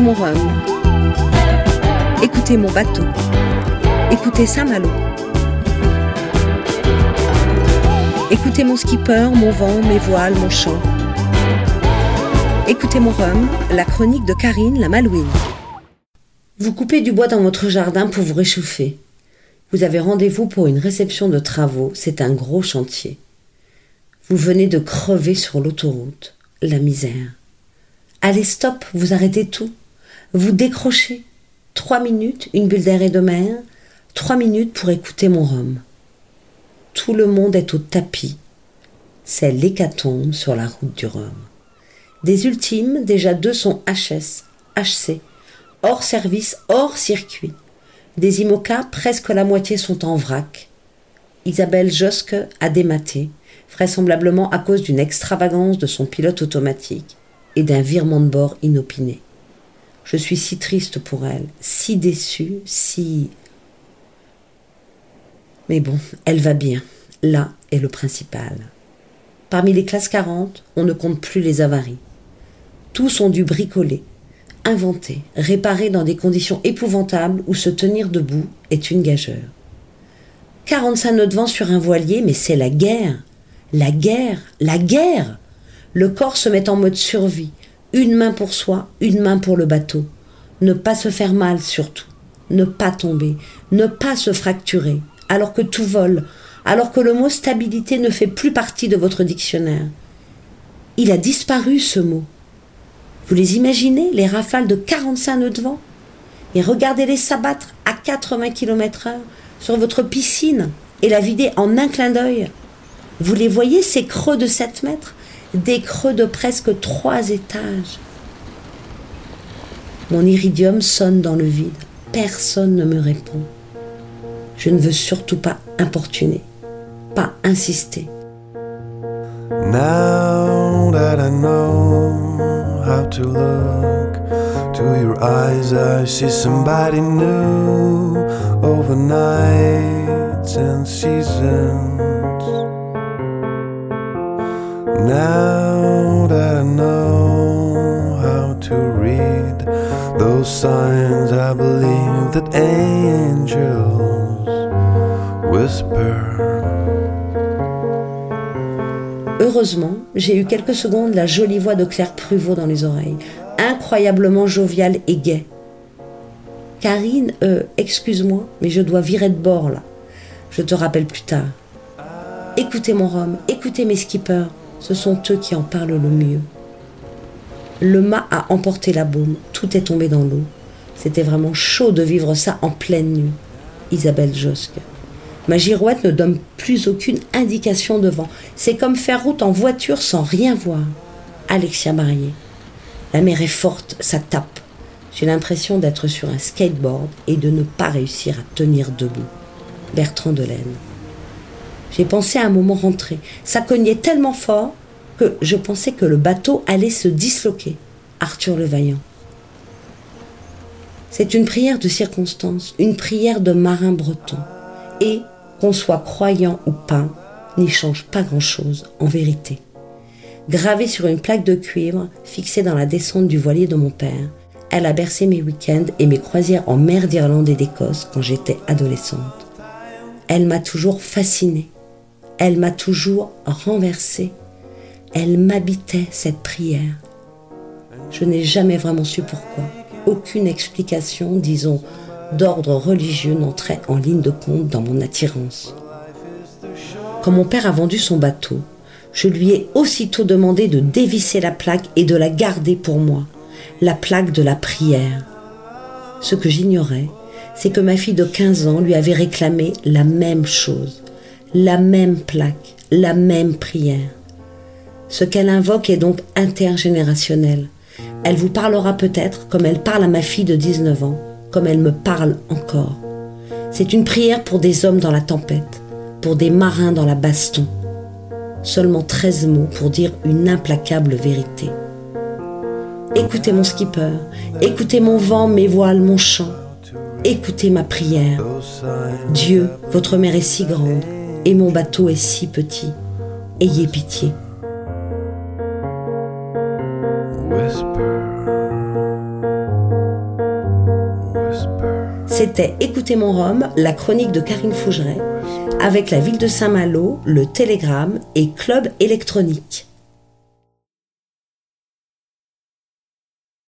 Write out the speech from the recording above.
Écoutez mon rhum. Écoutez mon bateau. Écoutez Saint-Malo. Écoutez mon skipper, mon vent, mes voiles, mon chant. Écoutez mon rhum, la chronique de Karine la Malouine. Vous coupez du bois dans votre jardin pour vous réchauffer. Vous avez rendez-vous pour une réception de travaux, c'est un gros chantier. Vous venez de crever sur l'autoroute, la misère. Allez, stop, vous arrêtez tout. Vous décrochez. Trois minutes, une bulle d'air et de mer, trois minutes pour écouter mon rhum. Tout le monde est au tapis. C'est l'hécatombe sur la route du rhum. Des ultimes, déjà deux sont HS, HC, hors service, hors circuit. Des IMOCA, presque la moitié sont en vrac. Isabelle Josque a dématé, vraisemblablement à cause d'une extravagance de son pilote automatique et d'un virement de bord inopiné. Je suis si triste pour elle, si déçue, si... Mais bon, elle va bien. Là est le principal. Parmi les classes 40, on ne compte plus les avaries. Tous ont dû bricoler, inventer, réparer dans des conditions épouvantables où se tenir debout est une gageure. 45 nœuds de vent sur un voilier, mais c'est la guerre. La guerre, la guerre. Le corps se met en mode survie. Une main pour soi, une main pour le bateau. Ne pas se faire mal surtout. Ne pas tomber. Ne pas se fracturer. Alors que tout vole. Alors que le mot stabilité ne fait plus partie de votre dictionnaire. Il a disparu ce mot. Vous les imaginez, les rafales de 45 nœuds de vent? Et regardez-les s'abattre à 80 km heure sur votre piscine et la vider en un clin d'œil. Vous les voyez, ces creux de 7 mètres? Des creux de presque 3 étages. Mon iridium sonne dans le vide. Personne ne me répond. Je ne veux surtout pas importuner, pas insister. Now that I know how to look to your eyes, I see somebody new over nights and seasons. Now that I know how to read those signs, I believe that angels whisper. Heureusement, j'ai eu quelques secondes la jolie voix de Claire Pruvot dans les oreilles, incroyablement joviale et gaie. Karine, euh, excuse-moi, mais je dois virer de bord là. Je te rappelle plus tard. Écoutez mon rhum, écoutez mes skippers, ce sont eux qui en parlent le mieux. Le mât a emporté la baume, tout est tombé dans l'eau. C'était vraiment chaud de vivre ça en pleine nuit. Isabelle Josque. Ma girouette ne donne plus aucune indication de vent. C'est comme faire route en voiture sans rien voir. Alexia Marié. La mer est forte, ça tape. J'ai l'impression d'être sur un skateboard et de ne pas réussir à tenir debout. Bertrand Delaine. J'ai pensé à un moment rentrer. Ça cognait tellement fort que je pensais que le bateau allait se disloquer. Arthur le Vaillant. C'est une prière de circonstance, une prière de marin breton. Et, qu'on soit croyant ou pas, n'y change pas grand-chose en vérité. Gravée sur une plaque de cuivre fixée dans la descente du voilier de mon père, elle a bercé mes week-ends et mes croisières en mer d'Irlande et d'Écosse quand j'étais adolescente. Elle m'a toujours fascinée. Elle m'a toujours renversée. Elle m'habitait, cette prière. Je n'ai jamais vraiment su pourquoi. Aucune explication, disons, d'ordre religieux n'entrait en ligne de compte dans mon attirance. Quand mon père a vendu son bateau, je lui ai aussitôt demandé de dévisser la plaque et de la garder pour moi, la plaque de la prière. Ce que j'ignorais, c'est que ma fille de 15 ans lui avait réclamé la même chose, la même plaque, la même prière. Ce qu'elle invoque est donc intergénérationnel. Elle vous parlera peut-être comme elle parle à ma fille de 19 ans, comme elle me parle encore. C'est une prière pour des hommes dans la tempête, pour des marins dans la baston. Seulement 13 mots pour dire une implacable vérité. Écoutez mon skipper, écoutez mon vent, mes voiles, mon chant. Écoutez ma prière. Dieu, votre mer est si grande et mon bateau est si petit. Ayez pitié. C'était Écoutez mon Rhum, la chronique de Karine Fougeret, avec la ville de Saint-Malo, le Télégramme et Club électronique.